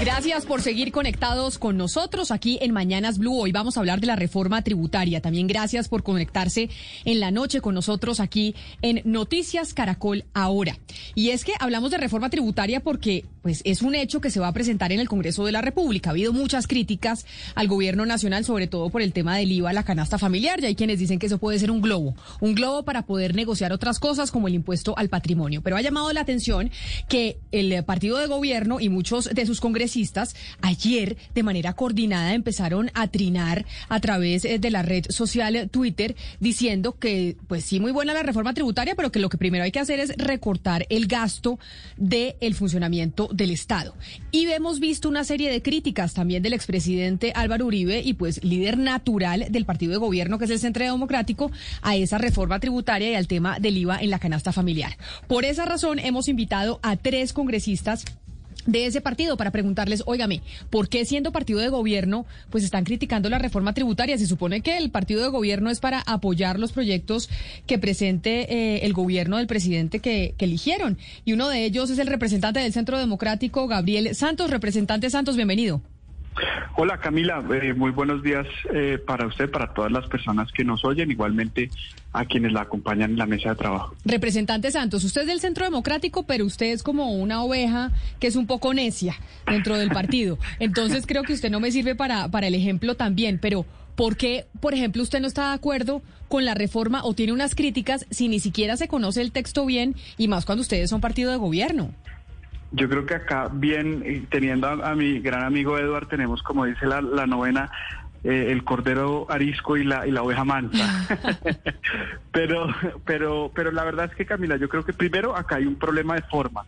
Gracias por seguir conectados con nosotros aquí en Mañanas Blue. Hoy vamos a hablar de la reforma tributaria. También gracias por conectarse en la noche con nosotros aquí en Noticias Caracol Ahora. Y es que hablamos de reforma tributaria porque pues es un hecho que se va a presentar en el Congreso de la República. Ha habido muchas críticas al gobierno nacional, sobre todo por el tema del IVA la canasta familiar. Y hay quienes dicen que eso puede ser un globo, un globo para poder negociar otras cosas como el impuesto al patrimonio. Pero ha llamado la atención que el partido de gobierno y muchos de sus congresistas ayer de manera coordinada empezaron a trinar a través eh, de la red social Twitter diciendo que pues sí muy buena la reforma tributaria, pero que lo que primero hay que hacer es recortar el gasto del el funcionamiento del Estado. Y hemos visto una serie de críticas también del expresidente Álvaro Uribe y pues líder natural del partido de gobierno que es el Centro Democrático a esa reforma tributaria y al tema del IVA en la canasta familiar. Por esa razón hemos invitado a tres congresistas de ese partido para preguntarles, óigame, ¿por qué siendo partido de gobierno, pues están criticando la reforma tributaria? Se supone que el partido de gobierno es para apoyar los proyectos que presente eh, el gobierno del presidente que, que, eligieron. Y uno de ellos es el representante del Centro Democrático, Gabriel Santos. Representante Santos, bienvenido. Hola Camila, eh, muy buenos días eh, para usted, para todas las personas que nos oyen, igualmente a quienes la acompañan en la mesa de trabajo. Representante Santos, usted es del Centro Democrático, pero usted es como una oveja que es un poco necia dentro del partido. Entonces creo que usted no me sirve para, para el ejemplo también, pero ¿por qué, por ejemplo, usted no está de acuerdo con la reforma o tiene unas críticas si ni siquiera se conoce el texto bien y más cuando ustedes son partido de gobierno? Yo creo que acá, bien, teniendo a, mi gran amigo Eduard, tenemos, como dice la, novena, eh, el cordero arisco y la, y la oveja mansa. pero, pero, pero la verdad es que, Camila, yo creo que primero acá hay un problema de forma.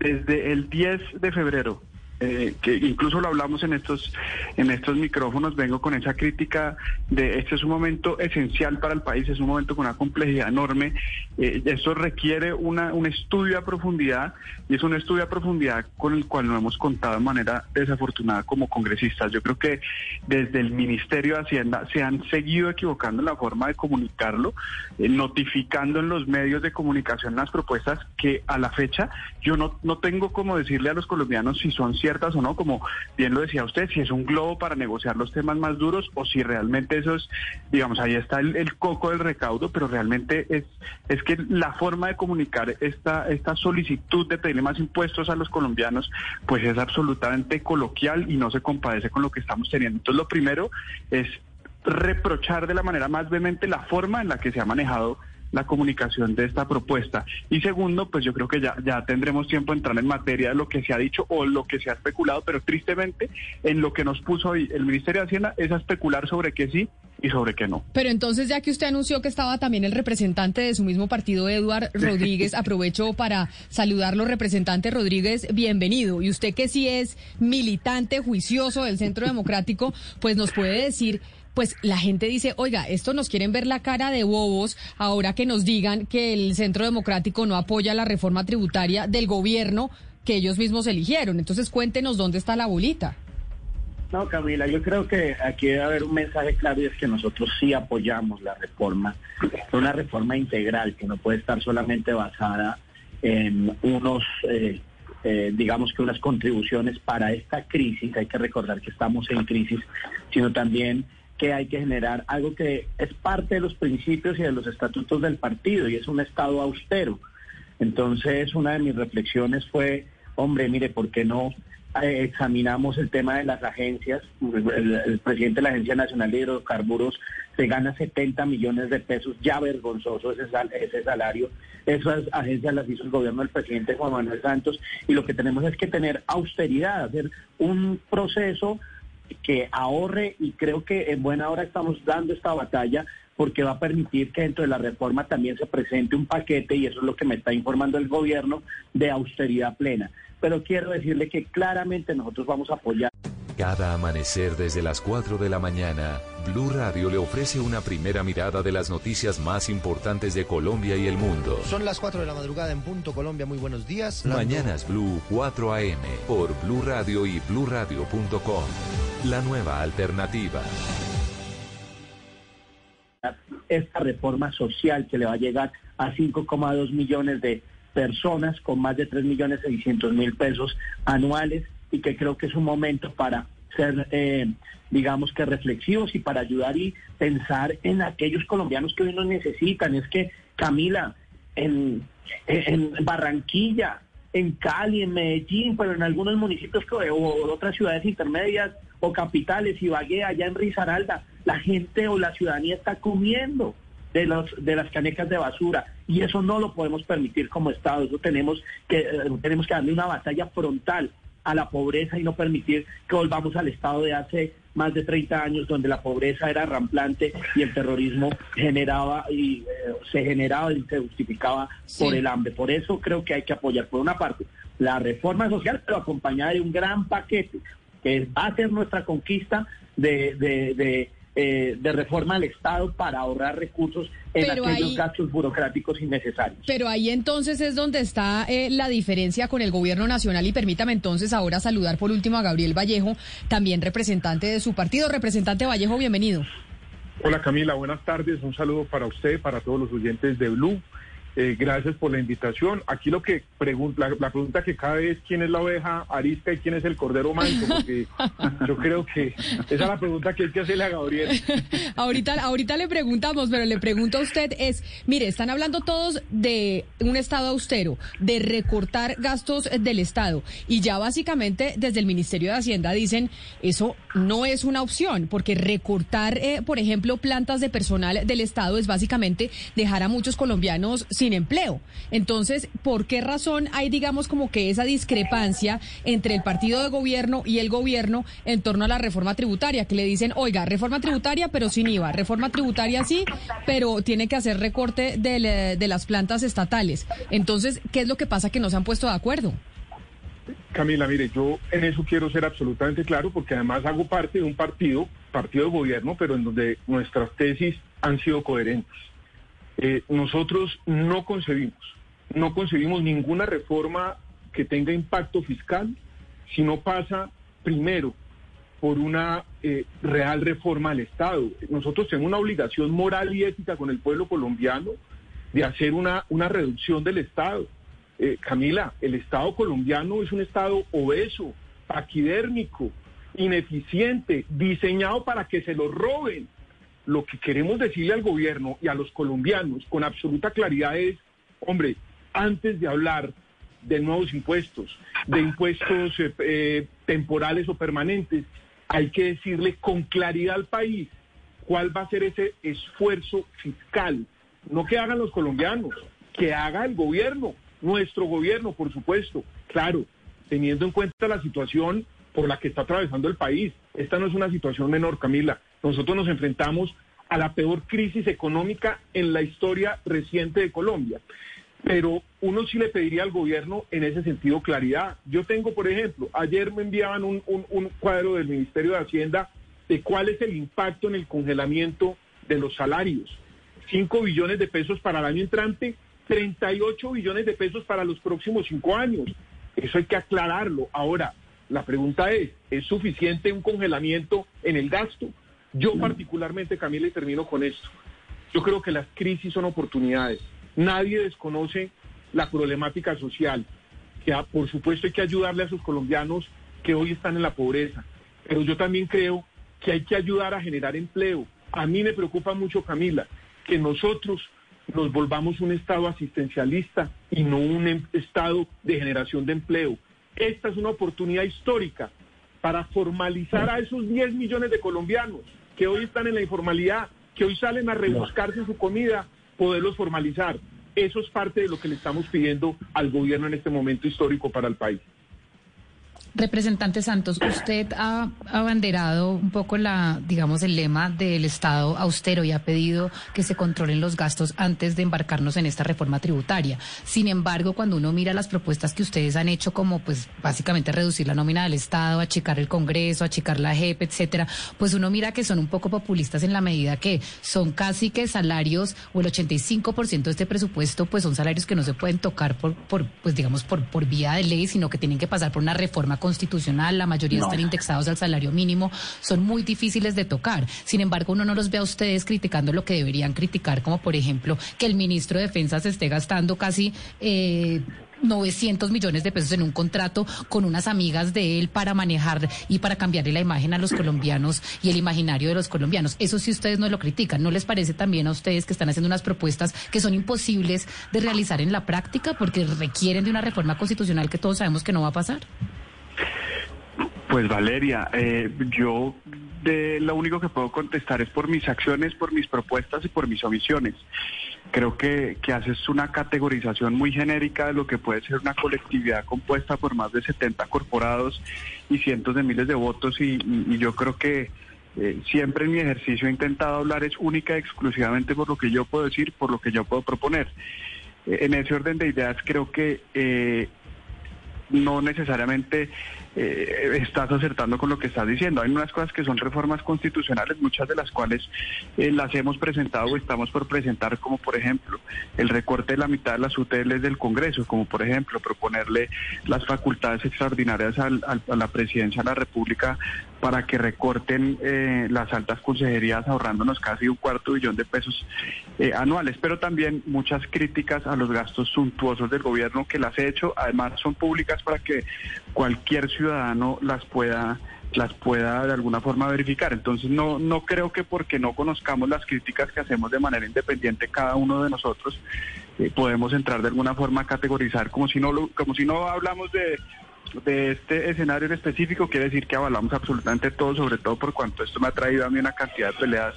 Desde el 10 de febrero eh, que incluso lo hablamos en estos, en estos micrófonos, vengo con esa crítica de este es un momento esencial para el país, es un momento con una complejidad enorme. Eh, esto requiere una, un estudio a profundidad y es un estudio a profundidad con el cual no hemos contado de manera desafortunada como congresistas. Yo creo que desde el Ministerio de Hacienda se han seguido equivocando en la forma de comunicarlo, eh, notificando en los medios de comunicación las propuestas que a la fecha yo no, no tengo como decirle a los colombianos si son ciertas o no, como bien lo decía usted, si es un globo para negociar los temas más duros o si realmente eso es, digamos, ahí está el, coco del recaudo, pero realmente es, es que la forma de comunicar esta, esta solicitud de pedirle más impuestos a los colombianos, pues es absolutamente coloquial y no se compadece con lo que estamos teniendo. Entonces, lo primero es reprochar de la manera más vehemente la forma en la que se ha manejado la comunicación de esta propuesta. Y segundo, pues yo creo que ya, ya tendremos tiempo de entrar en materia de lo que se ha dicho o lo que se ha especulado, pero tristemente en lo que nos puso hoy el Ministerio de Hacienda es a especular sobre qué sí y sobre qué no. Pero entonces, ya que usted anunció que estaba también el representante de su mismo partido, Eduard Rodríguez, aprovecho para saludarlo, representante Rodríguez, bienvenido. Y usted que sí es militante juicioso del Centro Democrático, pues nos puede decir pues la gente dice, oiga, esto nos quieren ver la cara de bobos ahora que nos digan que el Centro Democrático no apoya la reforma tributaria del gobierno que ellos mismos eligieron. Entonces cuéntenos dónde está la bolita. No, Camila, yo creo que aquí debe haber un mensaje claro y es que nosotros sí apoyamos la reforma, una reforma integral que no puede estar solamente basada en unos, eh, eh, digamos que unas contribuciones para esta crisis, hay que recordar que estamos en crisis, sino también que hay que generar algo que es parte de los principios y de los estatutos del partido y es un Estado austero. Entonces, una de mis reflexiones fue, hombre, mire, ¿por qué no eh, examinamos el tema de las agencias. El, presidente de la Agencia Nacional de Hidrocarburos se gana 70 millones de pesos, ya vergonzoso ese, ese salario. Esas agencias las hizo el gobierno del presidente Juan Manuel Santos y lo que tenemos es que tener austeridad, hacer un proceso que ahorre y creo que en buena hora estamos dando esta batalla porque va a permitir que dentro de la reforma también se presente un paquete, y eso es lo que me está informando el gobierno, de austeridad plena. Pero quiero decirle que claramente nosotros vamos a apoyar. Cada amanecer desde las 4 de la mañana, Blue Radio le ofrece una primera mirada de las noticias más importantes de Colombia y el mundo. Son las 4 de la madrugada en punto Colombia, muy buenos días. Mañanas Blue 4 AM por Blue Radio y bluradio.com. La nueva alternativa esta reforma social que le va a llegar a 5,2 millones de personas con más de 3 millones 600 mil pesos anuales y que creo que es un momento para ser, eh, digamos que reflexivos y para ayudar y pensar en aquellos colombianos que hoy nos necesitan. Es que, Camila, en, Barranquilla, en Cali, en Medellín, pero en algunos municipios o otras ciudades intermedias o capitales, Ibagué, allá en Risaralda, la gente o la ciudadanía está comiendo de, los, de las canecas de basura y eso no lo podemos permitir como Estado, eso tenemos que, eh, tenemos que darle una batalla frontal a la pobreza y no permitir que volvamos al estado de hace más de 30 años donde la pobreza era ramplante y el terrorismo generaba y eh, se generaba y se justificaba por el hambre. Por eso creo que hay que apoyar por una parte la reforma social, pero acompañada de un gran paquete que va a ser nuestra conquista de, de eh, de reforma al Estado para ahorrar recursos en aquellos gastos burocráticos innecesarios. Pero ahí entonces es donde está eh, la diferencia con el gobierno nacional y permítame entonces ahora saludar por último a Gabriel Vallejo, también representante de su partido. Representante Vallejo, bienvenido. Hola Camila, buenas tardes. Un saludo para usted, para todos los oyentes de Blue. Eh, gracias por la invitación. Aquí lo que pregunta, la, pregunta que cabe es quién es la oveja arisca y quién es el cordero manso, porque yo creo que esa es la pregunta que hay que hacerle a Gabriel. ahorita, ahorita le preguntamos, pero le pregunto a usted es, mire, están hablando todos de un Estado austero, de recortar gastos del Estado, y ya básicamente desde el Ministerio de Hacienda dicen, eso no es una opción, porque recortar, eh, por ejemplo, plantas de personal del Estado es básicamente dejar a muchos colombianos sin empleo. Entonces, ¿por qué razón hay, digamos, como que esa discrepancia entre el partido de gobierno y el gobierno en torno a la reforma tributaria? Que le dicen, oiga, reforma tributaria, pero sin IVA, reforma tributaria sí, pero tiene que hacer recorte de, de las plantas estatales. Entonces, ¿qué es lo que pasa que no se han puesto de acuerdo? Camila, mire, yo en eso quiero ser absolutamente claro porque además hago parte de un partido, partido de gobierno, pero en donde nuestras tesis han sido coherentes. Eh, nosotros no concebimos, no concebimos ninguna reforma que tenga impacto fiscal si no pasa primero por una eh, real reforma al Estado. Nosotros tenemos una obligación moral y ética con el pueblo colombiano de hacer una, una reducción del Estado. Eh, Camila, el Estado colombiano es un Estado obeso, paquidérmico, ineficiente, diseñado para que se lo roben lo que queremos decirle al gobierno y a los colombianos con absoluta claridad es, hombre, antes de hablar de nuevos impuestos, de impuestos eh, eh, temporales o permanentes, hay que decirle con claridad al país cuál va a ser ese esfuerzo fiscal. No que hagan los colombianos, que haga el gobierno, nuestro gobierno, por supuesto. Claro, teniendo en cuenta la situación por la que está atravesando el país. Esta no es una situación menor, Camila. Nosotros nos enfrentamos a la peor crisis económica en la historia reciente de Colombia. Pero uno sí le pediría al gobierno en ese sentido claridad. Yo tengo, por ejemplo, ayer me enviaban un, cuadro del Ministerio de Hacienda de cuál es el impacto en el congelamiento de los salarios. 5 billones de pesos para el año entrante, 38 billones de pesos para los próximos cinco años. Eso hay que aclararlo. Ahora, la pregunta es, ¿es suficiente un congelamiento en el gasto? Yo particularmente, Camila, y termino con esto, yo creo que las crisis son oportunidades. Nadie desconoce la problemática social, que por supuesto hay que ayudarle a sus colombianos que hoy están en la pobreza, pero yo también creo que hay que ayudar a generar empleo. A mí me preocupa mucho, Camila, que nosotros nos volvamos un Estado asistencialista y no un em, Estado de generación de empleo. esta es una oportunidad histórica para formalizar a esos 10 millones de colombianos que hoy están en la informalidad, que hoy salen a rebuscarse su comida, poderlos formalizar. Eso es parte de lo que le estamos pidiendo al gobierno en este momento histórico para el país. Representante Santos, usted ha abanderado un poco la, digamos, el lema del Estado austero y ha pedido que se controlen los gastos antes de embarcarnos en esta reforma tributaria. Sin embargo, cuando uno mira las propuestas que ustedes han hecho, como pues básicamente reducir la nómina del Estado, achicar el Congreso, achicar la JEP, etcétera, pues uno mira que son un poco populistas en la medida que son casi que salarios o el 85% de este presupuesto, pues son salarios que no se pueden tocar por, por pues digamos, por, por vía de ley, sino que tienen que pasar por una reforma constitucional, la mayoría están indexados al salario mínimo, son muy difíciles de tocar. Sin embargo, uno no los ve a ustedes criticando lo que deberían criticar, como por ejemplo que el ministro de Defensa se esté gastando casi... Eh, 900 millones de pesos en un contrato con unas amigas de él para manejar y para cambiarle la imagen a los colombianos y el imaginario de los colombianos. Eso sí ustedes no lo critican. ¿No les parece también a ustedes que están haciendo unas propuestas que son imposibles de realizar en la práctica porque requieren de una reforma constitucional que todos sabemos que no va a pasar? Pues Valeria, eh, yo de lo único que puedo contestar es por mis acciones, por mis propuestas y por mis omisiones. Creo que, que haces una categorización muy genérica de lo que puede ser una colectividad compuesta por más de 70 corporados y cientos de miles de votos y, yo creo que eh, siempre en mi ejercicio he intentado hablar es única y exclusivamente por lo que yo puedo decir, por lo que yo puedo proponer. Eh, en ese orden de ideas creo que no necesariamente eh, estás acertando con lo que estás diciendo. Hay unas cosas que son reformas constitucionales, muchas de las cuales eh, las hemos presentado o estamos por presentar, como por ejemplo el recorte de la mitad de las UTLs del Congreso, como por ejemplo proponerle las facultades extraordinarias a la presidencia de la República para que recorten eh, las altas consejerías ahorrándonos casi un cuarto billón de pesos anuales, pero también muchas críticas a los gastos suntuosos del gobierno que las he hecho, además son públicas para que cualquier ciudadano ciudadano las pueda las pueda de alguna forma verificar. Entonces no no creo que porque no conozcamos las críticas que hacemos de manera independiente cada uno de nosotros eh, podemos entrar de alguna forma a categorizar como si no como si no hablamos de de este escenario en específico quiere decir que avalamos absolutamente todo, sobre todo por cuanto esto me ha traído a mí una cantidad de peleas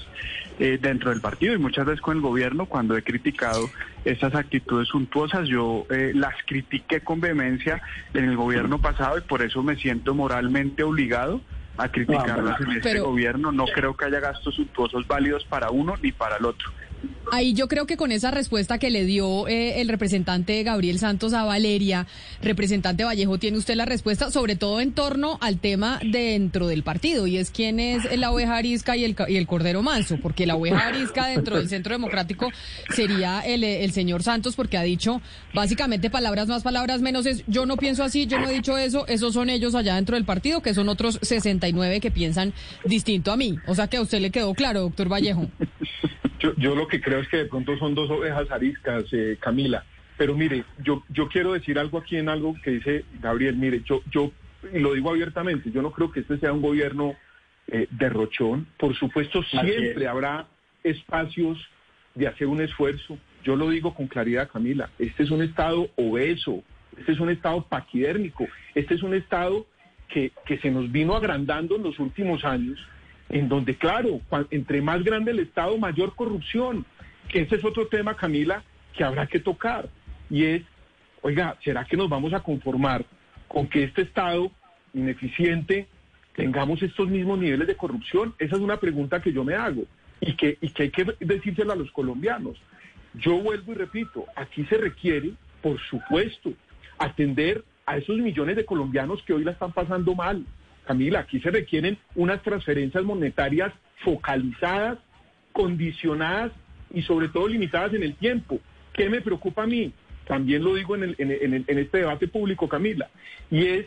eh, dentro del partido y muchas veces con el gobierno cuando he criticado estas actitudes suntuosas. Yo eh, las critiqué con vehemencia en el gobierno pasado y por eso me siento moralmente obligado a criticarlas en este gobierno. No creo que haya gastos suntuosos válidos para uno ni para el otro. Ahí yo creo que con esa respuesta que le dio eh, el representante Gabriel Santos a Valeria, representante Vallejo, tiene usted la respuesta, sobre todo en torno al tema dentro del partido, y es quién es la oveja arisca y el, el cordero manso, porque la oveja arisca dentro del Centro Democrático sería el, el señor Santos, porque ha dicho básicamente palabras más, palabras menos, es yo no pienso así, yo no he dicho eso, esos son ellos allá dentro del partido, que son otros 69 que piensan distinto a mí. O sea que a usted le quedó claro, doctor Vallejo. Yo lo que creo es que de pronto son dos ovejas ariscas, eh, Camila. Pero mire, yo, yo quiero decir algo aquí en algo que dice Gabriel. Mire, yo, yo y lo digo abiertamente, yo no creo que este sea un gobierno eh, derrochón. Por supuesto, siempre habrá espacios de hacer un esfuerzo. Yo lo digo con claridad, Camila. Este es un Estado obeso, este es un Estado paquidérmico, este es un Estado que, que se nos vino agrandando en los últimos años en donde, claro, entre más grande el Estado, mayor corrupción. Ese es otro tema, Camila, que habrá que tocar. Y es, oiga, ¿será que nos vamos a conformar con que este Estado ineficiente tengamos estos mismos niveles de corrupción? Esa es una pregunta que yo me hago y que, y que hay que decírsela a los colombianos. Yo vuelvo y repito, aquí se requiere, por supuesto, atender a esos millones de colombianos que hoy la están pasando mal, Camila, aquí se requieren unas transferencias monetarias focalizadas, condicionadas y sobre todo limitadas en el tiempo. ¿Qué me preocupa a mí? También lo digo en, este debate público, Camila, y es,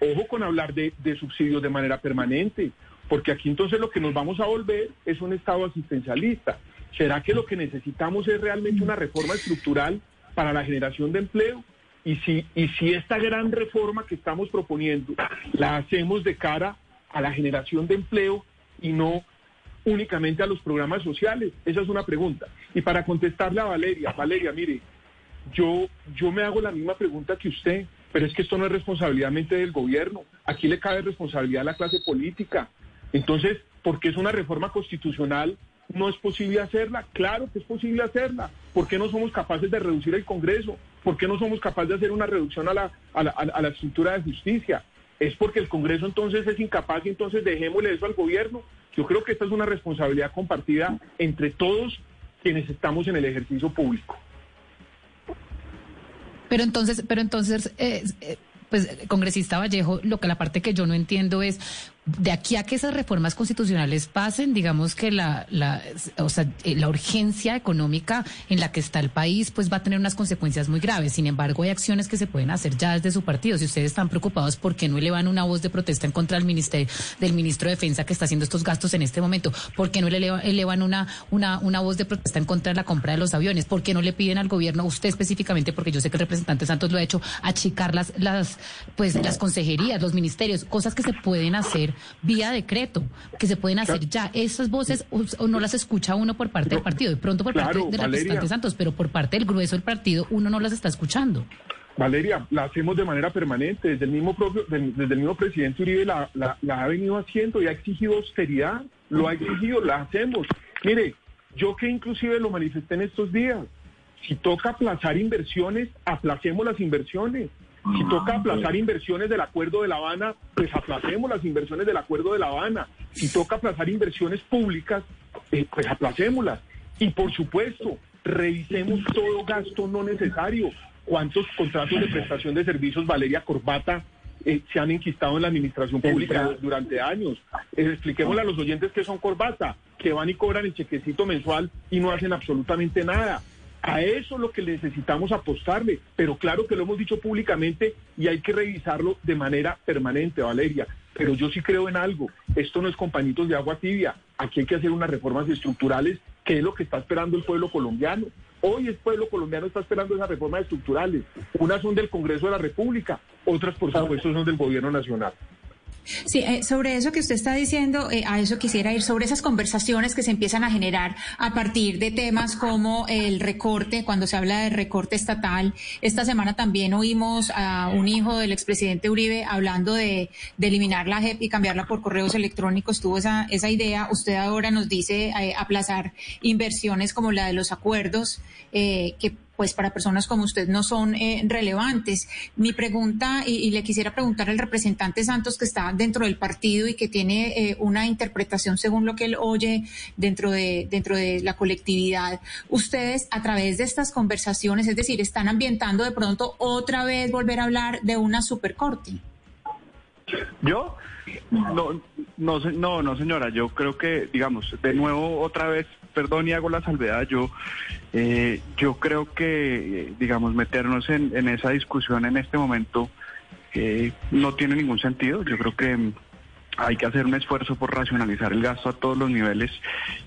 ojo con hablar de, subsidios de manera permanente, porque aquí entonces lo que nos vamos a volver es un Estado asistencialista. ¿Será que lo que necesitamos es realmente una reforma estructural para la generación de empleo? Y si, y si esta gran reforma que estamos proponiendo la hacemos de cara a la generación de empleo y no únicamente a los programas sociales, esa es una pregunta. Y para contestarle a Valeria, Valeria, mire, yo, yo me hago la misma pregunta que usted. pero es que esto no es responsabilidad del gobierno, aquí le cabe responsabilidad a la clase política. Entonces, porque es una reforma constitucional, no es posible hacerla. Claro que es posible hacerla. ¿Por qué no somos capaces de reducir el Congreso? ¿Por qué no somos capaces de hacer una reducción a la, a la, estructura de justicia? Es porque el Congreso entonces es incapaz y entonces dejémosle eso al gobierno. Yo creo que esta es una responsabilidad compartida entre todos quienes estamos en el ejercicio público. Pero entonces, pero entonces, eh, eh, pues, congresista Vallejo, lo que la parte que yo no entiendo es de aquí a que esas reformas constitucionales pasen, digamos que la, la, o sea, eh, la urgencia económica en la que está el país, pues va a tener unas consecuencias muy graves. Sin embargo, hay acciones que se pueden hacer ya desde su partido. Si ustedes están preocupados, ¿por qué no elevan una voz de protesta en contra del ministerio, del ministro de Defensa que está haciendo estos gastos en este momento? ¿Por qué no le elevan una, una, una voz de protesta en contra de la compra de los aviones? ¿Por qué no le piden al gobierno, usted específicamente, porque yo sé que el representante Santos lo ha hecho, achicar las, las, pues, las consejerías, los ministerios, cosas que se pueden hacer vía decreto, que se pueden hacer ya. Esas voces o, no las escucha uno por parte del partido, de pronto por parte del representante Santos, pero por parte del grueso del partido uno no las está escuchando. Valeria, la hacemos de manera permanente, desde el mismo propio, desde el mismo presidente Uribe la, la, la ha venido haciendo y ha exigido austeridad, lo ha exigido, la hacemos. Mire, yo que inclusive lo manifesté en estos días, si toca aplazar inversiones, aplacemos las inversiones. Si toca aplazar inversiones del Acuerdo de La Habana, pues aplacemos las inversiones del Acuerdo de La Habana. Si toca aplazar inversiones públicas, eh, pues aplacémoslas. Y por supuesto, revisemos todo gasto no necesario. ¿Cuántos contratos de prestación de servicios, Valeria Corbata, eh, se han enquistado en la administración pública durante años? Eh, expliquémosle a los oyentes que son corbata, que van y cobran el chequecito mensual y no hacen absolutamente nada. A eso es lo que necesitamos apostarle, pero claro que lo hemos dicho públicamente y hay que revisarlo de manera permanente, Valeria. Pero yo sí creo en algo, esto no es compañitos de agua tibia, aquí hay que hacer unas reformas estructurales, que es lo que está esperando el pueblo colombiano. Hoy el pueblo colombiano está esperando esas reformas estructurales. Unas son del Congreso de la República, otras por supuesto son del Gobierno Nacional. Sí, eh, sobre eso que usted está diciendo, eh, a eso quisiera ir, sobre esas conversaciones que se empiezan a generar a partir de temas como el recorte, cuando se habla de recorte estatal. Esta semana también oímos a un hijo del expresidente Uribe hablando de, eliminar la JEP y cambiarla por correos electrónicos. Tuvo esa, esa idea. Usted ahora nos dice eh, aplazar inversiones como la de los acuerdos, que pues para personas como usted no son eh, relevantes. Mi pregunta, y, le quisiera preguntar al representante Santos que está dentro del partido y que tiene eh, una interpretación según lo que él oye dentro de, dentro de la colectividad, ustedes a través de estas conversaciones, es decir, están ambientando de pronto otra vez volver a hablar de una supercorte. ¿Yo? No, no, no, no, señora. Yo creo que, digamos, de nuevo, otra vez, perdón y hago la salvedad. Yo, eh, yo creo que, digamos, meternos en, en esa discusión en este momento eh, no tiene ningún sentido. Yo creo que hay que hacer un esfuerzo por racionalizar el gasto a todos los niveles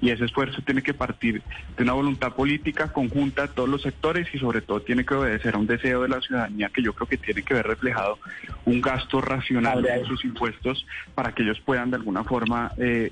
y ese esfuerzo tiene que partir de una voluntad política conjunta de todos los sectores y sobre todo tiene que obedecer a un deseo de la ciudadanía que yo creo que tiene que ver reflejado un gasto racional de sus impuestos para que ellos puedan de alguna forma eh,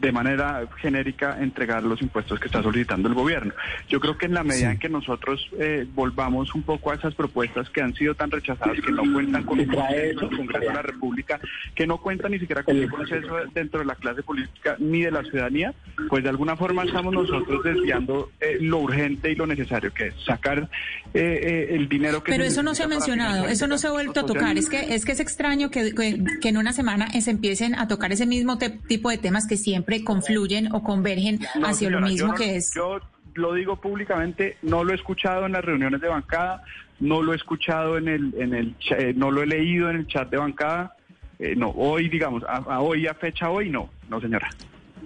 de manera genérica entregar los impuestos que está solicitando el gobierno. Yo creo que en la medida en que nosotros eh, volvamos un poco a esas propuestas que han sido tan rechazadas, que no cuentan con un Congreso de la República, que no cuentan ni siquiera con un proceso dentro de la clase política ni de la ciudadanía, pues de alguna forma estamos nosotros desviando eh, lo urgente y lo necesario, que es sacar eh, el dinero que... Pero eso no se ha mencionado, eso no se ha vuelto a tocar. Es que es que es extraño que, que en una semana se empiecen a tocar ese mismo tipo de temas que siempre confluyen o convergen hacia lo mismo que es. Yo lo digo públicamente, no lo he escuchado en las reuniones de bancada, no lo he escuchado en el, en el, eh, no lo he leído en el chat de bancada. Eh, no, hoy, digamos, a, hoy, a fecha hoy, no, no, señora.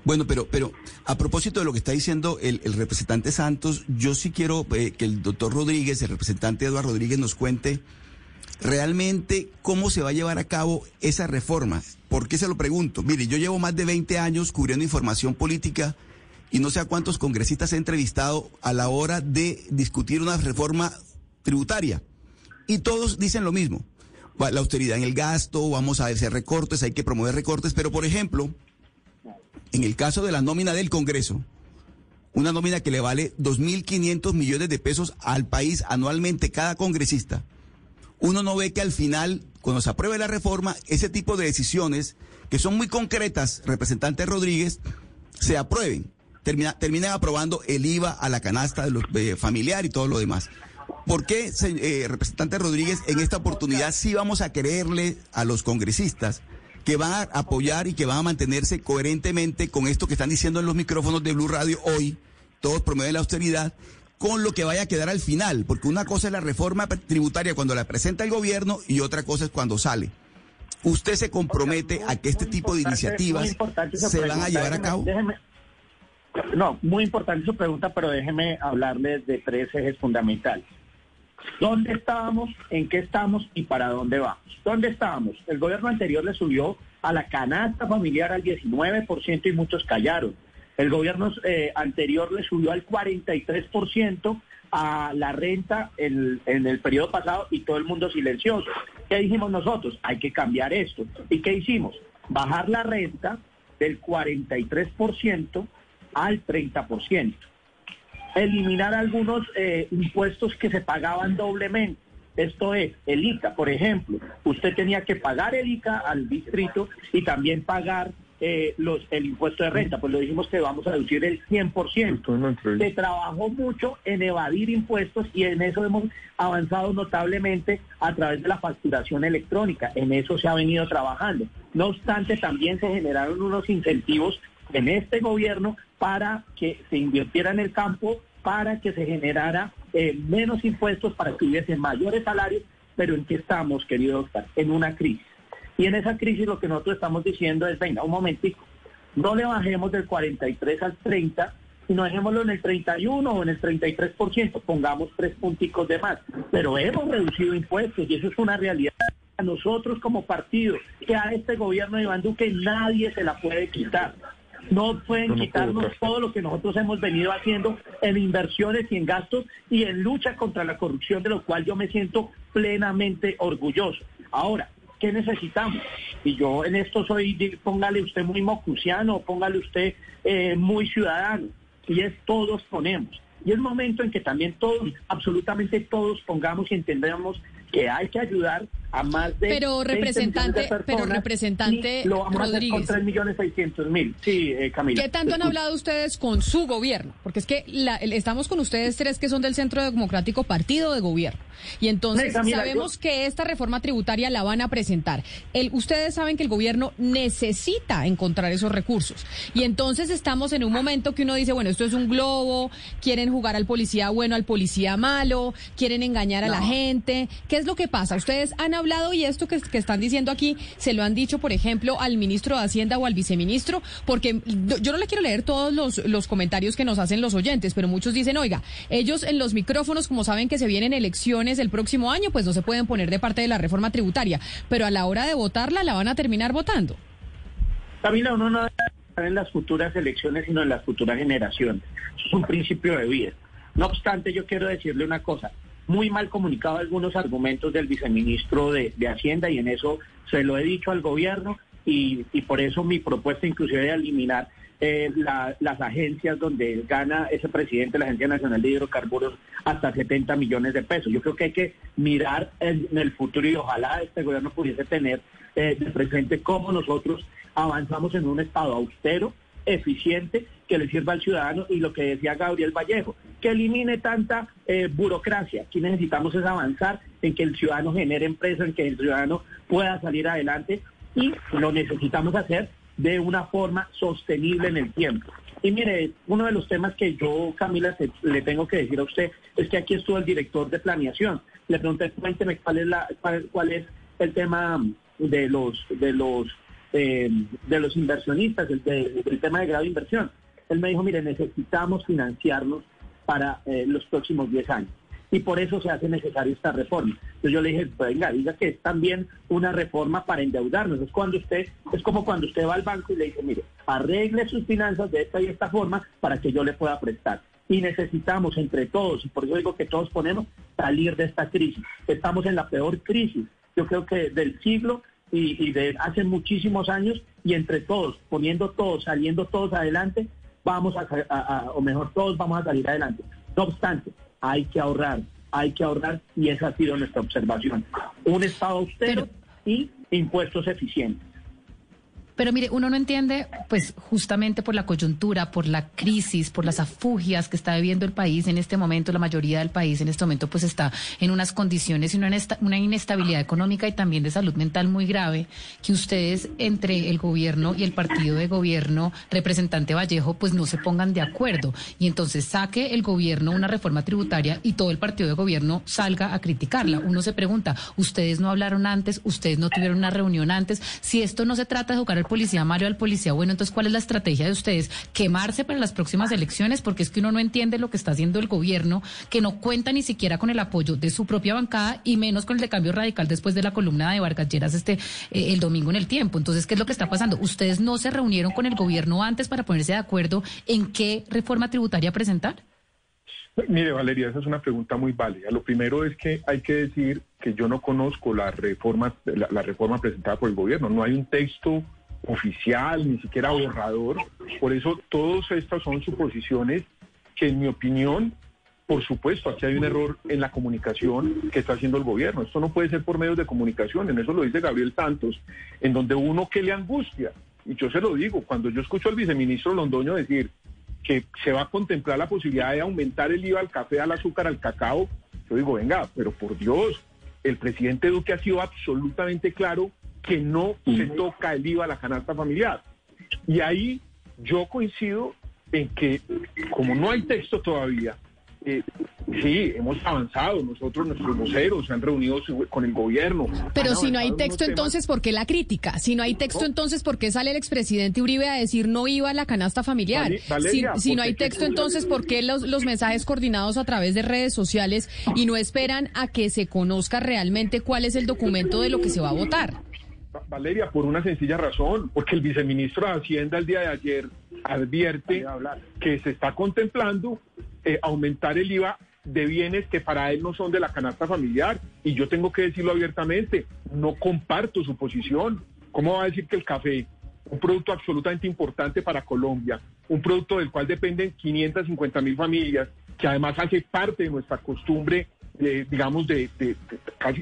Bueno, pero, pero a propósito de lo que está diciendo el, representante Santos, yo sí quiero eh, que el doctor Rodríguez, el representante Eduardo Rodríguez, nos cuente realmente cómo se va a llevar a cabo esa reforma. ¿Por qué se lo pregunto? Mire, yo llevo más de 20 años cubriendo información política y no sé a cuántos congresistas he entrevistado a la hora de discutir una reforma tributaria. Y todos dicen lo mismo. La austeridad en el gasto, vamos a hacer recortes, hay que promover recortes, pero por ejemplo, en el caso de la nómina del Congreso, una nómina que le vale 2.500 millones de pesos al país anualmente cada congresista, uno no ve que al final, cuando se apruebe la reforma, ese tipo de decisiones, que son muy concretas, representante Rodríguez, se aprueben. Termina, terminan aprobando el IVA a la canasta de los, eh, familiar y todo lo demás. ¿Por qué, eh, representante Rodríguez, en esta oportunidad sí vamos a creerle a los congresistas que van a apoyar y que van a mantenerse coherentemente con esto que están diciendo en los micrófonos de Blue Radio hoy, todos promueven la austeridad, con lo que vaya a quedar al final? Porque una cosa es la reforma tributaria cuando la presenta el gobierno y otra cosa es cuando sale. ¿Usted se compromete a que este tipo de iniciativas se van a llevar a cabo? déjeme- no, muy importante su pregunta, pero déjeme hablarles de tres ejes fundamentales. ¿Dónde estábamos? ¿En qué estamos? ¿Y para dónde vamos? ¿Dónde estábamos? El gobierno anterior le subió a la canasta familiar al 19% y muchos callaron. El gobierno eh, anterior le subió al 43% a la renta en, el periodo pasado y todo el mundo silencioso. ¿Qué dijimos nosotros? Hay que cambiar esto. ¿Y qué hicimos? Bajar la renta del 43% al 30% eliminar algunos eh, impuestos que se pagaban doblemente. Esto es, el ICA, por ejemplo, usted tenía que pagar el ICA al distrito y también pagar eh, los, el impuesto de renta, pues lo dijimos que vamos a reducir el 100%. Se trabajó mucho en evadir impuestos y en eso hemos avanzado notablemente a través de la facturación electrónica. En eso se ha venido trabajando. No obstante, también se generaron unos incentivos en este gobierno para que se invirtiera en el campo, para que se generara eh, menos impuestos, para que hubiese mayores salarios, pero ¿en qué estamos, querido Oscar? En una crisis. Y en esa crisis lo que nosotros estamos diciendo es, venga, un momentico, no le bajemos del 43 al 30, sino dejémoslo en el 31 o en el 33%, pongamos tres punticos de más. Pero hemos reducido impuestos y eso es una realidad. A nosotros como partido, que a este gobierno de Iván Duque nadie se la puede quitar. No pueden quitarnos todo lo que nosotros hemos venido haciendo en inversiones y en gastos y en lucha contra la corrupción, de lo cual yo me siento plenamente orgulloso. Ahora, ¿qué necesitamos? Y yo en esto soy, póngale usted muy mocusiano, póngale usted eh, muy ciudadano, y es todos ponemos. Y es momento en que también todos, absolutamente todos pongamos y entendamos que hay que ayudar a más de Pero, 20 millones de representante- pero, representante y lo vamos a hacer con Rodríguez. 3 millones 600 mil. Sí, eh, Camila. ¿Qué tanto han hablado ustedes con su gobierno? Porque es que la- estamos con ustedes tres que son del Centro Democrático Partido de Gobierno. Y entonces Sí, Camila, sabemos yo- que esta reforma tributaria la van a presentar. El, ustedes saben que el gobierno necesita encontrar esos recursos. Y entonces estamos en un momento que uno dice, bueno, esto es un globo, quieren jugar al policía bueno, al policía malo, quieren engañar a la gente. ¿Qué es lo que pasa? Ustedes han hablado y esto que, están diciendo aquí, se lo han dicho, por ejemplo, al ministro de Hacienda o al viceministro, porque yo- no le quiero leer todos los, los comentarios que nos hacen los oyentes, pero muchos dicen, oiga, ellos en los micrófonos, como saben que se vienen elecciones el próximo año, pues no se pueden poner de parte de la reforma tributaria, pero a la hora de votarla la van a terminar votando. Camila, uno no debe pensar en las futuras elecciones, sino en las futuras generaciones. Es un principio de vida. No obstante, yo quiero decirle una cosa. Muy mal comunicado algunos argumentos del viceministro de, de Hacienda y en eso se lo he dicho al gobierno y, y por eso mi propuesta inclusive de eliminar eh, la- las agencias donde gana ese presidente, la Agencia Nacional de Hidrocarburos, hasta 70 millones de pesos. Yo creo que hay que mirar en, el futuro y ojalá este gobierno pudiese tener eh, presente cómo nosotros avanzamos en un Estado austero, eficiente, que le sirva al ciudadano y lo que decía Gabriel Vallejo, que elimine tanta eh, burocracia. Aquí necesitamos es avanzar en que el ciudadano genere empresa, en que el ciudadano pueda salir adelante y lo necesitamos hacer de una forma sostenible en el tiempo. Y mire, uno de los temas que yo, Camila, le tengo que decir a usted es que aquí estuvo el director de planeación. Le pregunté, cuénteme cuál es, la, cuál, cuál es el tema de los, de los, eh, de los inversionistas, el, de- del tema de grado de inversión. Él me dijo, mire, necesitamos financiarnos para eh, los próximos 10 años. Y por eso se hace necesaria esta reforma. Entonces yo le dije, pues venga, diga que es también una reforma para endeudarnos. Es cuando usted, es como cuando usted va al banco y le dice, mire, arregle sus finanzas de esta y esta forma para que yo le pueda prestar. Y necesitamos entre todos, y por eso digo que todos ponemos, salir de esta crisis. Estamos en la peor crisis, yo creo que del siglo y, y de hace muchísimos años, y entre todos, poniendo todos, saliendo todos adelante, vamos a, a- a- o mejor, todos vamos a salir adelante. No obstante, hay que ahorrar, hay que ahorrar y esa ha sido nuestra observación. Un Estado austero y impuestos eficientes. Pero mire, uno no entiende, pues justamente por la coyuntura, por la crisis, por las afugias que está viviendo el país en este momento, la mayoría del país en este momento pues está en unas condiciones y una, una inestabilidad económica y también de salud mental muy grave, que ustedes entre el gobierno y el partido de gobierno, representante Vallejo, pues no se pongan de acuerdo. Y entonces saque el gobierno una reforma tributaria y todo el partido de gobierno salga a criticarla. Uno se pregunta, ustedes no hablaron antes, ustedes no tuvieron una reunión antes, si esto no se trata de jugar al policía Mario al policía bueno, entonces ¿cuál es la estrategia de ustedes? ¿Quemarse para las próximas elecciones? Porque es que uno no entiende lo que está haciendo el gobierno, que no cuenta ni siquiera con el apoyo de su propia bancada y menos con el de cambio radical después de la columna de Vargas Lleras este eh, el domingo en el tiempo. Entonces, ¿qué es lo que está pasando? ¿Ustedes no se reunieron con el gobierno antes para ponerse de acuerdo en qué reforma tributaria presentar? Mire, Valeria, esa es una pregunta muy válida. Lo primero es que hay que decir que yo no conozco la reforma, la reforma presentada por el gobierno. No hay un texto oficial, ni siquiera borrador. Por eso todas estas son suposiciones que en mi opinión, por supuesto, aquí hay un error en la comunicación que está haciendo el gobierno. Esto no puede ser por medios de comunicación, en eso lo dice Gabriel Santos, en donde uno que le angustia, y yo se lo digo, cuando yo escucho al viceministro Londoño decir que se va a contemplar la posibilidad de aumentar el IVA al café, al azúcar, al cacao, yo digo, venga, pero por Dios, el presidente Duque ha sido absolutamente claro que no se toca el IVA a la canasta familiar. Y ahí yo coincido en que como no hay texto todavía, eh, sí, hemos avanzado. Nosotros, nuestros voceros, se han reunido con el gobierno. Pero si no hay texto, entonces, ¿por qué la crítica? Si no hay texto, entonces, ¿por qué sale el expresidente Uribe a decir no iba a la canasta familiar? si, no hay texto, entonces, ¿por qué los, los mensajes coordinados a través de redes sociales y no esperan a que se conozca realmente cuál es el documento de lo que se va a votar? Valeria, por una sencilla razón, porque el viceministro de Hacienda el día de ayer advierte que se está contemplando eh, aumentar el IVA de bienes que para él no son de la canasta familiar. Y yo tengo que decirlo abiertamente, no comparto su posición. ¿Cómo va a decir que el café, un producto absolutamente importante para Colombia, un producto del cual dependen 550 mil familias, que además hace parte de nuestra costumbre digamos, de,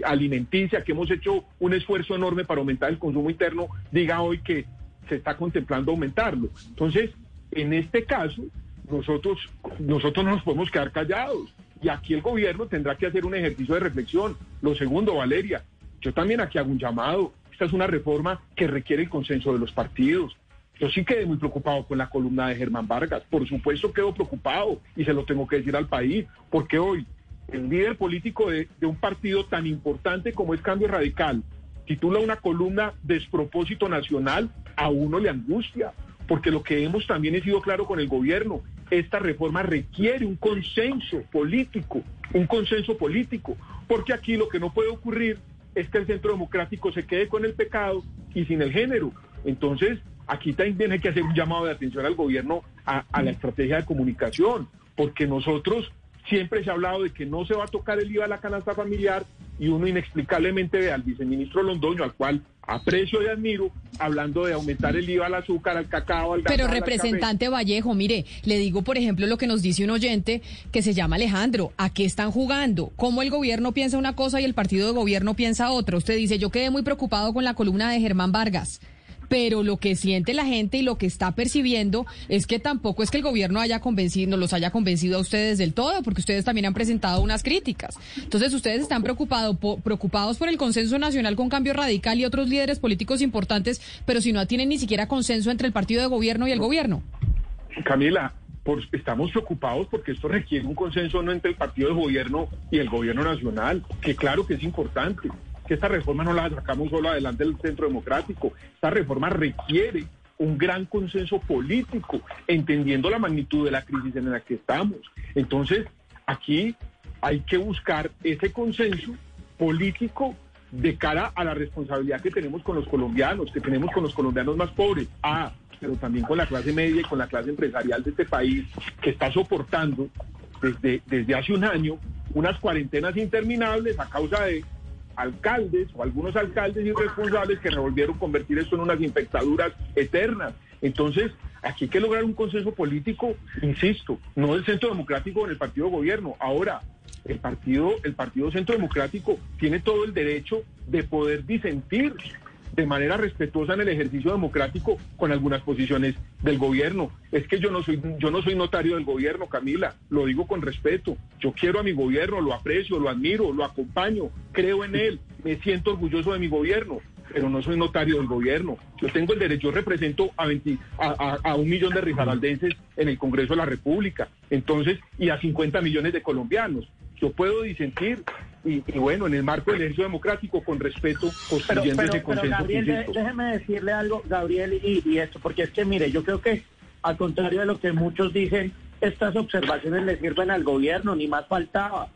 alimenticia, que hemos hecho un esfuerzo enorme para aumentar el consumo interno, diga hoy que se está contemplando aumentarlo. Entonces, en este caso, nosotros, nosotros no nos podemos quedar callados. Y aquí el gobierno tendrá que hacer un ejercicio de reflexión. Lo segundo, Valeria, yo también aquí hago un llamado. Esta es una reforma que requiere el consenso de los partidos. Yo sí quedé muy preocupado con la columna de Germán Vargas. Por supuesto quedo preocupado y se lo tengo que decir al país, porque hoy el líder político de, un partido tan importante como es Cambio Radical, titula una columna Despropósito Nacional, a uno le angustia, porque lo que hemos también he sido claro con el gobierno, esta reforma requiere un consenso político, un consenso político, porque aquí lo que no puede ocurrir es que el centro democrático se quede con el pecado y sin el género. Entonces, aquí también hay que hacer un llamado de atención al gobierno a, a la estrategia de comunicación, porque nosotros Siempre se ha hablado de que no se va a tocar el IVA a la canasta familiar y uno inexplicablemente ve al viceministro Londoño, al cual aprecio y admiro, hablando de aumentar el IVA al azúcar, al cacao, al Pero representante Vallejo, mire, le digo por ejemplo lo que nos dice un oyente que se llama Alejandro, ¿a qué están jugando? ¿Cómo el gobierno piensa una cosa y el partido de gobierno piensa otra? Usted dice, yo quedé muy preocupado con la columna de Germán Vargas pero lo que siente la gente y lo que está percibiendo es que tampoco es que el gobierno haya convencido, los haya convencido a ustedes del todo, porque ustedes también han presentado unas críticas. Entonces, ustedes están preocupado, preocupados por el consenso nacional con cambio radical y otros líderes políticos importantes, pero si no tienen ni siquiera consenso entre el partido de gobierno y el gobierno. Camila, estamos preocupados porque esto requiere un consenso no entre el partido de gobierno y el gobierno nacional, que claro que es importante que esta reforma no la sacamos solo adelante del Centro Democrático. Esta reforma requiere un gran consenso político, entendiendo la magnitud de la crisis en la que estamos. Entonces, aquí hay que buscar ese consenso político de cara a la responsabilidad que tenemos con los colombianos, que tenemos con los colombianos más pobres, ah, pero también con la clase media y con la clase empresarial de este país, que está soportando desde, desde hace un año unas cuarentenas interminables a causa de alcaldes o algunos alcaldes irresponsables que revolvieron convertir esto en unas infectaduras eternas. Entonces, aquí hay que lograr un consenso político, insisto, no del centro democrático en el partido de gobierno. Ahora, el partido, el partido Centro Democrático tiene todo el derecho de poder disentir de manera respetuosa en el ejercicio democrático con algunas posiciones del gobierno. Es que yo no soy yo no soy notario del gobierno, Camila, lo digo con respeto. Yo quiero a mi gobierno, lo aprecio, lo admiro, lo acompaño, creo en él, me siento orgulloso de mi gobierno, pero no soy notario del gobierno. Yo tengo el derecho, yo represento a, 20, a, a, un millón de risaraldenses en el Congreso de la República, entonces, y a 50 millones de colombianos. Yo puedo disentir, y, bueno, en el marco del ejercicio democrático, con respeto, construyendo ese consenso. Gabriel, déjeme decirle algo, Gabriel, y, y esto, porque es que, mire, yo creo que, al contrario de lo que muchos dicen, estas observaciones le sirven al gobierno, ni más faltaba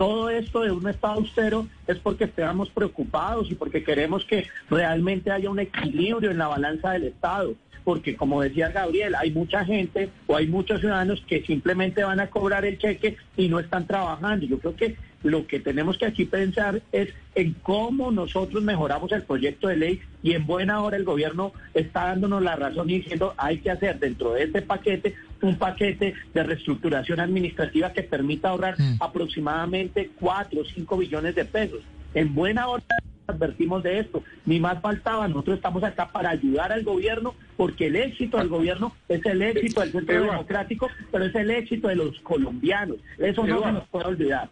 todo esto de un Estado austero es porque estamos preocupados y porque queremos que realmente haya un equilibrio en la balanza del Estado. Porque como decía Gabriel, hay mucha gente o hay muchos ciudadanos que simplemente van a cobrar el cheque y no están trabajando. Yo creo que lo que tenemos que aquí pensar es en cómo nosotros mejoramos el proyecto de ley y en buena hora el gobierno está dándonos la razón y diciendo hay que hacer dentro de este paquete un paquete de reestructuración administrativa que permita ahorrar mm. aproximadamente 4 o 5 billones de pesos. En buena hora advertimos de esto, ni más faltaba, nosotros estamos acá para ayudar al gobierno, porque el éxito del gobierno es el éxito del centro democrático, pero es el éxito de los colombianos, eso no se nos puede olvidar.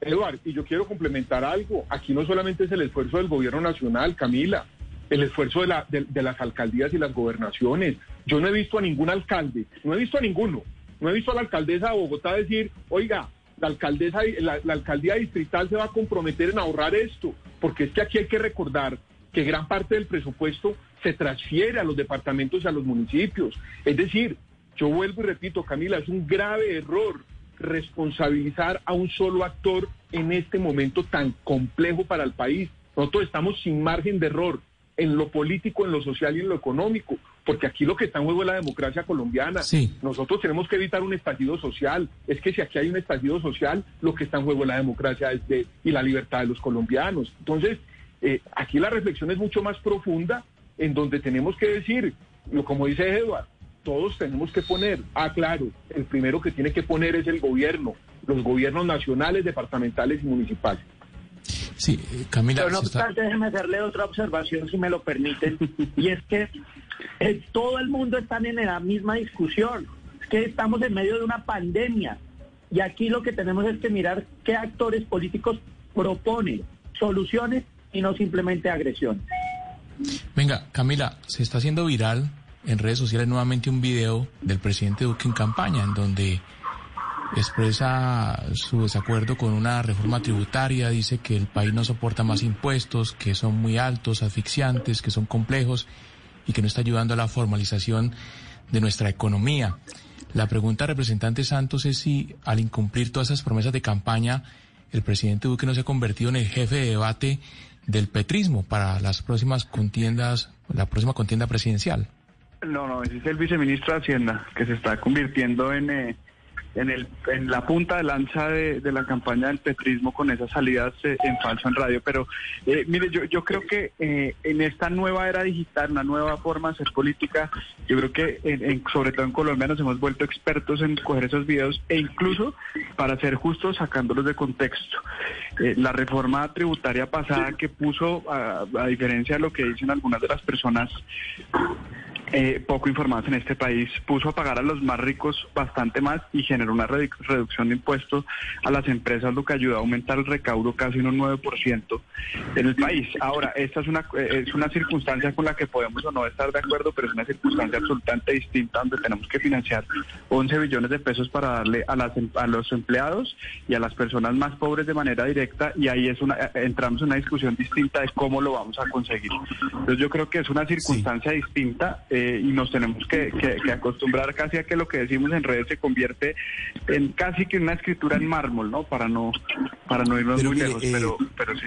Eduardo, y yo quiero complementar algo. Aquí no solamente es el esfuerzo del gobierno nacional, Camila, el esfuerzo de, la, de, las alcaldías y las gobernaciones. Yo no he visto a ningún alcalde, no he visto a ninguno, no he visto a la alcaldesa de Bogotá decir, oiga, la alcaldesa, la, la alcaldía distrital se va a comprometer en ahorrar esto, porque es que aquí hay que recordar que gran parte del presupuesto se transfiere a los departamentos y a los municipios. Es decir, yo vuelvo y repito, Camila, es un grave error responsabilizar a un solo actor en este momento tan complejo para el país. Nosotros estamos sin margen de error en lo político, en lo social y en lo económico, porque aquí lo que está en juego es la democracia colombiana. Nosotros tenemos que evitar un estallido social. Es que si aquí hay un estallido social, lo que está en juego es la democracia y la libertad de los colombianos. Entonces, eh, aquí la reflexión es mucho más profunda, en donde tenemos que decir, como dice Eduardo, todos tenemos que poner, ah, claro, el primero que tiene que poner es el gobierno, los gobiernos nacionales, departamentales y municipales. Sí, Camila. Pero no obstante, déjeme hacerle otra observación, si me lo permiten, y es que eh, todo el mundo está en la misma discusión, es que estamos en medio de una pandemia, y aquí lo que tenemos es que mirar qué actores políticos proponen soluciones y no simplemente agresión. Venga, Camila, se está haciendo viral en redes sociales nuevamente un video del presidente Duque en campaña, en donde expresa su desacuerdo con una reforma tributaria, dice que el país no soporta más impuestos, que son muy altos, asfixiantes, que son complejos y que no está ayudando a la formalización de nuestra economía. La pregunta, representante Santos, es si al incumplir todas esas promesas de campaña, el presidente Duque no se ha convertido en el jefe de debate del petrismo para las próximas contiendas, la próxima contienda presidencial. No, no, ese es el viceministro de Hacienda, que se está convirtiendo en, eh, en, el, en la punta de lanza de, la campaña del petrismo con esas salidas eh, en falso en radio. Pero eh, mire, yo, yo creo que en esta nueva era digital, una nueva forma de hacer política, yo creo que en, sobre todo en Colombia nos hemos vuelto expertos en coger esos videos e incluso, para ser justos, sacándolos de contexto. la reforma tributaria pasada que puso, a, a diferencia de lo que dicen algunas de las personas, eh, poco informadas en este país, puso a pagar a los más ricos bastante más y generó una reducción de impuestos a las empresas, lo que ayudó a aumentar el recaudo casi un 9% en el país. Ahora, esta es una, eh, es una circunstancia con la que podemos o no estar de acuerdo, pero es una circunstancia absolutamente distinta donde tenemos que financiar 11 billones de pesos para darle a, las, em, a los empleados y a las personas más pobres de manera directa y ahí es una, eh, entramos en una discusión distinta de cómo lo vamos a conseguir. Entonces yo creo que es una circunstancia distinta. Eh, y nos tenemos que, acostumbrar casi a que lo que decimos en redes se convierte en casi que una escritura en mármol, ¿no? Para no, para no irnos muy lejos, eh, pero, pero sí.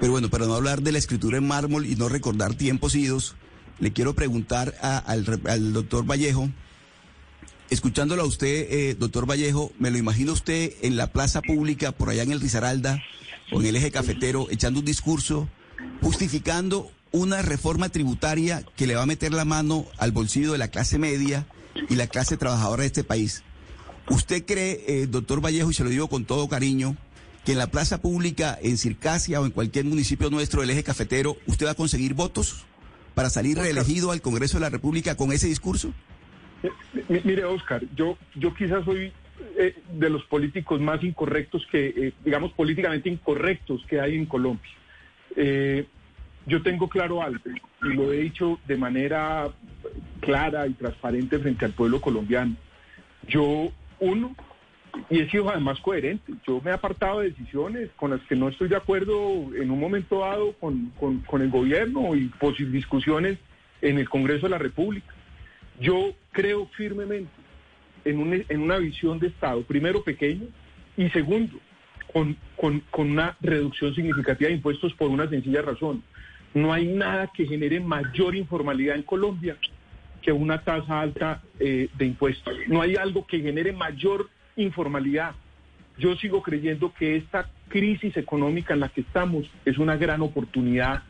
Pero bueno, para no hablar de la escritura en mármol y no recordar tiempos idos, le quiero preguntar al, al doctor Vallejo, escuchándolo a usted, eh, doctor Vallejo, me lo imagino usted en la plaza pública, por allá en el Rizaralda, o en el eje cafetero, echando un discurso justificando una reforma tributaria que le va a meter la mano al bolsillo de la clase media y la clase trabajadora de este país. ¿Usted cree, eh, doctor Vallejo, y se lo digo con todo cariño, que en la plaza pública, en Circasia o en cualquier municipio nuestro del eje cafetero, usted va a conseguir votos para salir reelegido al Congreso de la República con ese discurso? M- Mire, Oscar, yo, yo quizás soy eh, de los políticos más incorrectos que, eh, digamos, políticamente incorrectos que hay en Colombia. Eh, yo tengo claro algo y lo he dicho de manera clara y transparente frente al pueblo colombiano. Yo, uno, y he sido además coherente, yo me he apartado de decisiones con las que no estoy de acuerdo en un momento dado con, con- el gobierno y posibles discusiones en el Congreso de la República. Yo creo firmemente en, un- en una visión de Estado, primero pequeño y segundo, con, con- con una reducción significativa de impuestos por una sencilla razón. No hay nada que genere mayor informalidad en Colombia que una tasa alta eh, de impuestos. No hay algo que genere mayor informalidad. Yo sigo creyendo que esta crisis económica en la que estamos es una gran oportunidad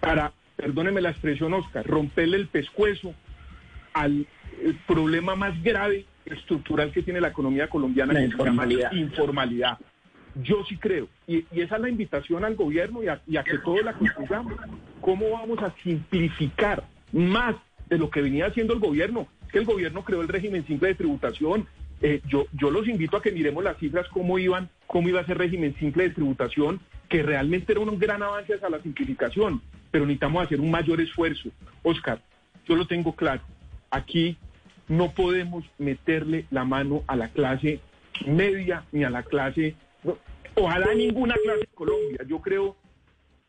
para, perdóneme la expresión, Oscar, romperle el pescuezo al eh, problema más grave estructural que tiene la economía colombiana, La que se llama informalidad. Yo sí creo, y, esa es la invitación al gobierno y a, que todos la construyamos. ¿Cómo vamos a simplificar más de lo que venía haciendo el gobierno? Que el gobierno creó el régimen simple de tributación. Eh, yo, yo los invito a que miremos las cifras, cómo iban, cómo iba a ser régimen simple de tributación, que realmente era un gran avance hacia la simplificación, pero necesitamos hacer un mayor esfuerzo. Oscar, yo lo tengo claro. Aquí no podemos meterle la mano a la clase media ni a la clase, ojalá ninguna clase en Colombia. Yo creo,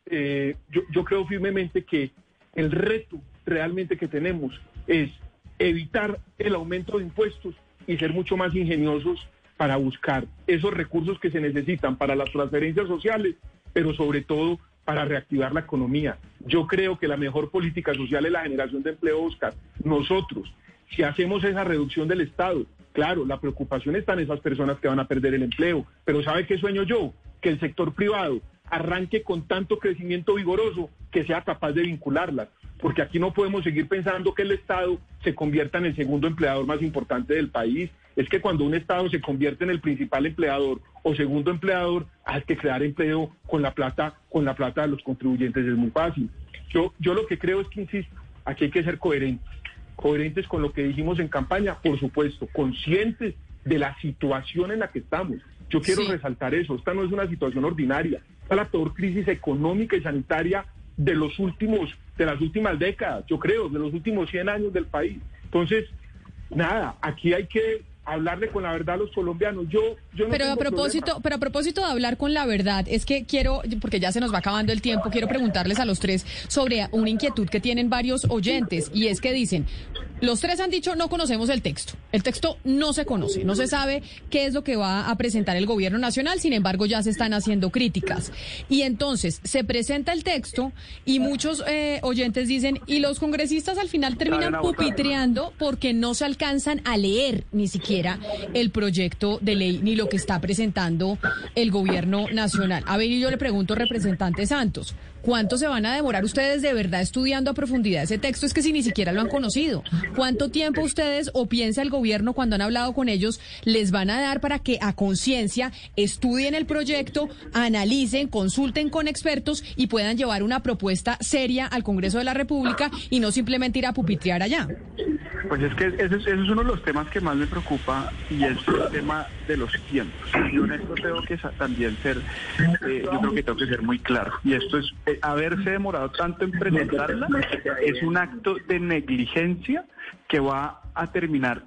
eh, yo, yo creo firmemente que el reto realmente que tenemos es evitar el aumento de impuestos y ser mucho más ingeniosos para buscar esos recursos que se necesitan para las transferencias sociales, pero sobre todo para reactivar la economía. Yo creo que la mejor política social es la generación de empleo, Oscar. Nosotros, si hacemos esa reducción del Estado, claro, la preocupación está en esas personas que van a perder el empleo, pero ¿sabe qué sueño yo? Que el sector privado arranque con tanto crecimiento vigoroso que sea capaz de vincularlas, porque aquí no podemos seguir pensando que el Estado se convierta en el segundo empleador más importante del país. Es que cuando un Estado se convierte en el principal empleador o segundo empleador, hay que crear empleo con la plata, con la plata de los contribuyentes es muy fácil. Yo, yo lo que creo es que, insisto, aquí hay que ser coherentes, coherentes con lo que dijimos en campaña, por supuesto, conscientes de la situación en la que estamos. Yo quiero Sí. resaltar eso, esta no es una situación ordinaria, esta es la peor crisis económica y sanitaria de los últimos, de las últimas décadas, yo creo, de los últimos 100 años del país. Entonces, nada, aquí hay que hablarle con la verdad a los colombianos. Yo, yo no Pero a propósito, problema. pero a propósito de hablar con la verdad, es que quiero, porque ya se nos va acabando el tiempo, quiero preguntarles a los tres sobre una inquietud que tienen varios oyentes y es que dicen, los tres han dicho no conocemos el texto. El texto no se conoce, no se sabe qué es lo que va a presentar el gobierno nacional, sin embargo ya se están haciendo críticas. Y entonces se presenta el texto y muchos eh, oyentes dicen, y los congresistas al final terminan pupitreando porque no se alcanzan a leer ni siquiera el proyecto de ley ni lo que está presentando el gobierno nacional. A ver, y yo le pregunto, representante Santos, ¿cuánto se van a demorar ustedes de verdad estudiando a profundidad ese texto? Es que si ni siquiera lo han conocido. ¿Cuánto tiempo ustedes o piensa el gobierno cuando han hablado con ellos les van a dar para que a conciencia estudien el proyecto, analicen, consulten con expertos y puedan llevar una propuesta seria al Congreso de la República y no simplemente ir a pupitrear allá? Pues es que ese, es- uno de los temas que más me preocupa y es el tema de los tiempos. Yo en esto tengo que también ser, eh, yo creo que tengo que ser muy claro. Y esto es, eh, haberse demorado tanto en presentarla es un acto de negligencia que va a terminar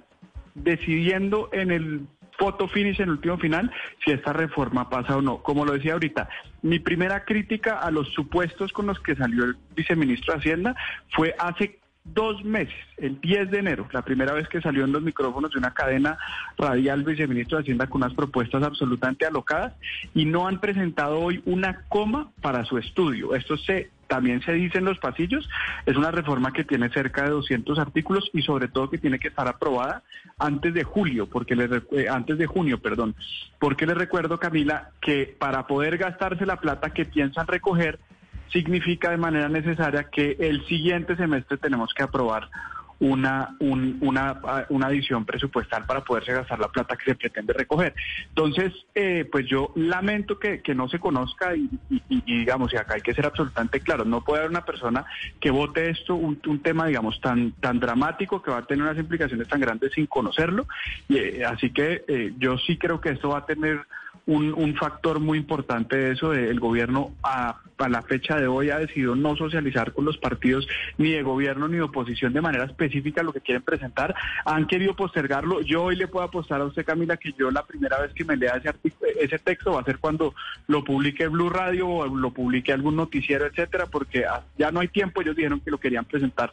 decidiendo en el foto finish, en el último final, si esta reforma pasa o no. Como lo decía ahorita, mi primera crítica a los supuestos con los que salió el viceministro de Hacienda fue hace dos meses, el 10 de enero, la primera vez que salió en los micrófonos de una cadena radial viceministro de Hacienda con unas propuestas absolutamente alocadas y no han presentado hoy una coma para su estudio. Esto se también se dice en los pasillos, es una reforma que tiene cerca de 200 artículos y sobre todo que tiene que estar aprobada antes de julio, porque le recu- eh, antes de junio, perdón, porque les recuerdo Camila que para poder gastarse la plata que piensan recoger significa de manera necesaria que el siguiente semestre tenemos que aprobar una, un- una, una adición presupuestal para poderse gastar la plata que se pretende recoger. Entonces, eh, pues yo lamento que, que no se conozca y, y- y- y, digamos, y acá hay que ser absolutamente claro, no puede haber una persona que vote esto, un, un tema, digamos, tan, tan dramático que va a tener unas implicaciones tan grandes sin conocerlo. Y, eh, así que eh, yo sí creo que esto va a tener un, un factor muy importante de eso. de el gobierno a, a la fecha de hoy ha decidido no socializar con los partidos ni de gobierno ni de oposición de manera específica lo que quieren presentar. Han querido postergarlo. Yo hoy le puedo apostar a usted, Camila, que yo la primera vez que me lea ese, ese texto va a ser cuando lo publique Blue Radio o lo publique algún noticiero, etcétera, porque ya no hay tiempo. Ellos dijeron que lo querían presentar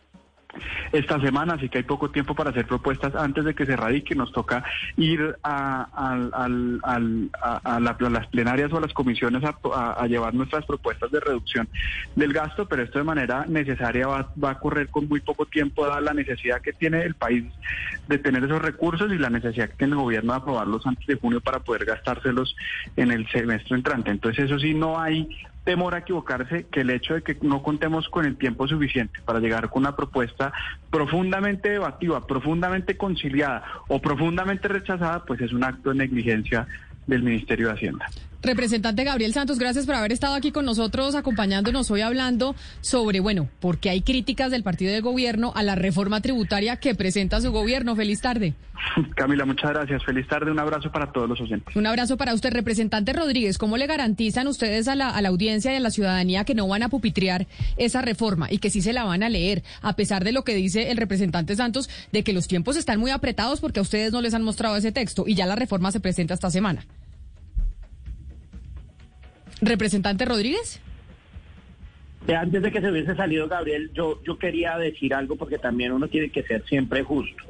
esta semana, así que hay poco tiempo para hacer propuestas antes de que se radique. Nos toca ir a, a- a la- a las plenarias o a las comisiones a llevar nuestras propuestas de reducción del gasto, pero esto de manera necesaria va, va a correr con muy poco tiempo, dada la necesidad que tiene el país de tener esos recursos y la necesidad que tiene el gobierno de aprobarlos antes de junio para poder gastárselos en el semestre entrante. Entonces, eso sí, no hay temor a equivocarse que el hecho de que no contemos con el tiempo suficiente para llegar con una propuesta profundamente debativa, profundamente conciliada o profundamente rechazada, pues es un acto de negligencia del Ministerio de Hacienda. Representante Gabriel Santos, gracias por haber estado aquí con nosotros, acompañándonos hoy hablando sobre, bueno, porque hay críticas del partido de gobierno a la reforma tributaria que presenta su gobierno. Feliz tarde. Camila, muchas gracias. Feliz tarde. Un abrazo para todos los oyentes. Un abrazo para usted, representante Rodríguez. ¿Cómo le garantizan ustedes a la, a la audiencia y a la ciudadanía que no van a pupitrear esa reforma y que sí se la van a leer, a pesar de lo que dice el representante Santos, de que los tiempos están muy apretados porque a ustedes no les han mostrado ese texto y ya la reforma se presenta esta semana? Representante Rodríguez. Eh, Antes de que se hubiese salido Gabriel, yo, yo quería decir algo porque también uno tiene que ser siempre justo.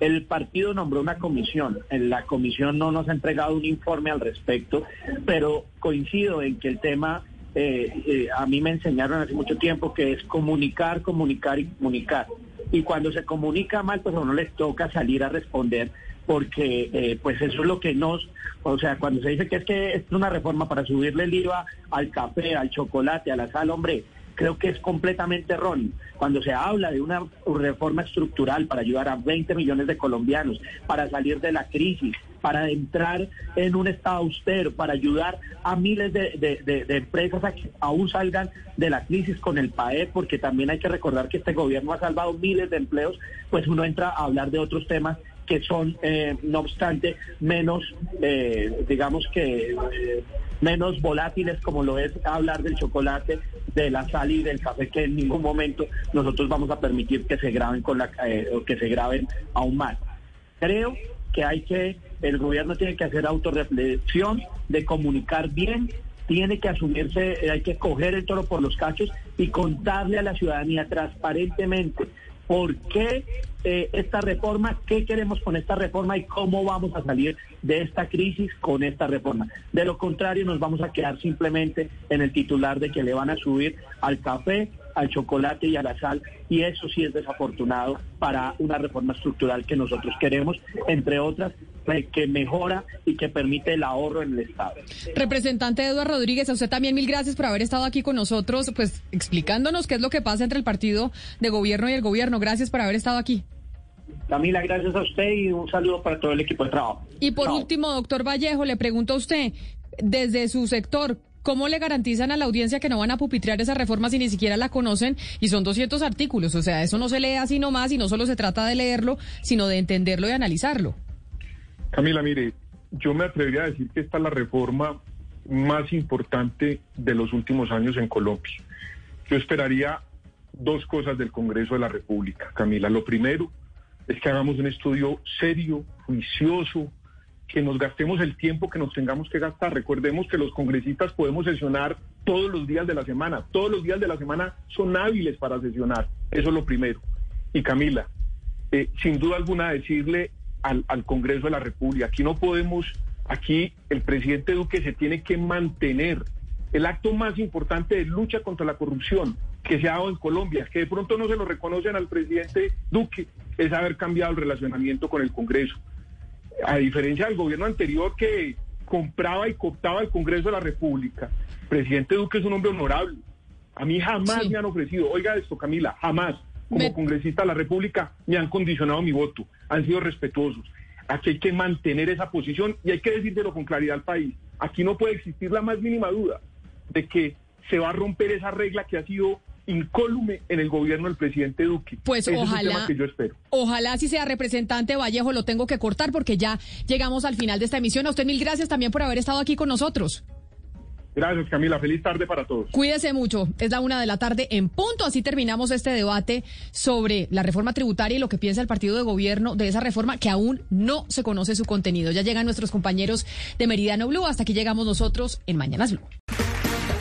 El partido nombró una comisión, la comisión no nos ha entregado un informe al respecto, pero coincido en que el tema, eh, eh, a mí me enseñaron hace mucho tiempo que es comunicar, comunicar y comunicar. Y cuando se comunica mal, pues a uno les toca salir a responder porque eh, pues eso es lo que nos, o sea, cuando se dice que es que es una reforma para subirle el IVA al café, al chocolate, a la sal, hombre, creo que es completamente erróneo. Cuando se habla de una reforma estructural para ayudar a 20 millones de colombianos, para salir de la crisis, para entrar en un estado austero, para ayudar a miles de, de- de- de empresas a que aún salgan de la crisis con el PAE, porque también hay que recordar que este gobierno ha salvado miles de empleos, pues uno entra a hablar de otros temas que son, eh, no obstante, menos, eh, digamos que, eh, menos volátiles como lo es hablar del chocolate, de la sal y del café, que en ningún momento nosotros vamos a permitir que se graben con la, que se graben aún más. Creo que hay que, el gobierno tiene que hacer autorreflexión de comunicar bien, tiene que asumirse, hay que coger el toro por los cachos y contarle a la ciudadanía transparentemente por qué eh, esta reforma, qué queremos con esta reforma y cómo vamos a salir de esta crisis con esta reforma. De lo contrario, nos vamos a quedar simplemente en el titular de que le van a subir al café, al chocolate y a la sal, y eso sí es desafortunado para una reforma estructural que nosotros queremos, entre otras, eh, que mejora y que permite el ahorro en el Estado. Representante Eduardo Rodríguez, a usted también mil gracias por haber estado aquí con nosotros, pues explicándonos qué es lo que pasa entre el partido de gobierno y el gobierno. Gracias por haber estado aquí. Camila, gracias a usted y un saludo para todo el equipo de trabajo. Y por último, doctor Vallejo, le pregunto a usted, desde su sector, ¿cómo le garantizan a la audiencia que no van a pupitrear esa reforma si ni siquiera la conocen? Y son 200 artículos, o sea, eso no se lee así nomás y no solo se trata de leerlo, sino de entenderlo y analizarlo. Camila, mire, yo me atrevería a decir que esta es la reforma más importante de los últimos años en Colombia. Yo esperaría dos cosas del Congreso de la República, Camila. Lo primero es que hagamos un estudio serio, juicioso, que nos gastemos el tiempo que nos tengamos que gastar. Recordemos que los congresistas podemos sesionar todos los días de la semana. Todos los días de la semana son hábiles para sesionar. Eso es lo primero. Y Camila, eh, sin duda alguna decirle al, al Congreso de la República, aquí no podemos, aquí el presidente Duque se tiene que mantener. El acto más importante de lucha contra la corrupción que se ha dado en Colombia, que de pronto no se lo reconocen al presidente Duque, es haber cambiado el relacionamiento con el Congreso. A diferencia del gobierno anterior que compraba y cooptaba el Congreso de la República, el presidente Duque es un hombre honorable. A mí jamás me han ofrecido, oiga esto Camila, jamás como Me- congresista de la República, me han condicionado mi voto, han sido respetuosos. Aquí hay que mantener esa posición y hay que decírselo con claridad al país. Aquí no puede existir la más mínima duda de que se va a romper esa regla que ha sido incólume en el gobierno del presidente Duque. Pues Ese Es un ojalá- tema que yo espero. Ojalá si sea representante Vallejo, lo tengo que cortar porque ya llegamos al final de esta emisión. A usted mil gracias también por haber estado aquí con nosotros. Gracias, Camila. Feliz tarde para todos. Cuídese mucho. Es la una de la tarde en punto. Así terminamos este debate sobre la reforma tributaria y lo que piensa el partido de gobierno de esa reforma que aún no se conoce su contenido. Ya llegan nuestros compañeros de Meridiano Blue. Hasta aquí llegamos nosotros en Mañanas Blue.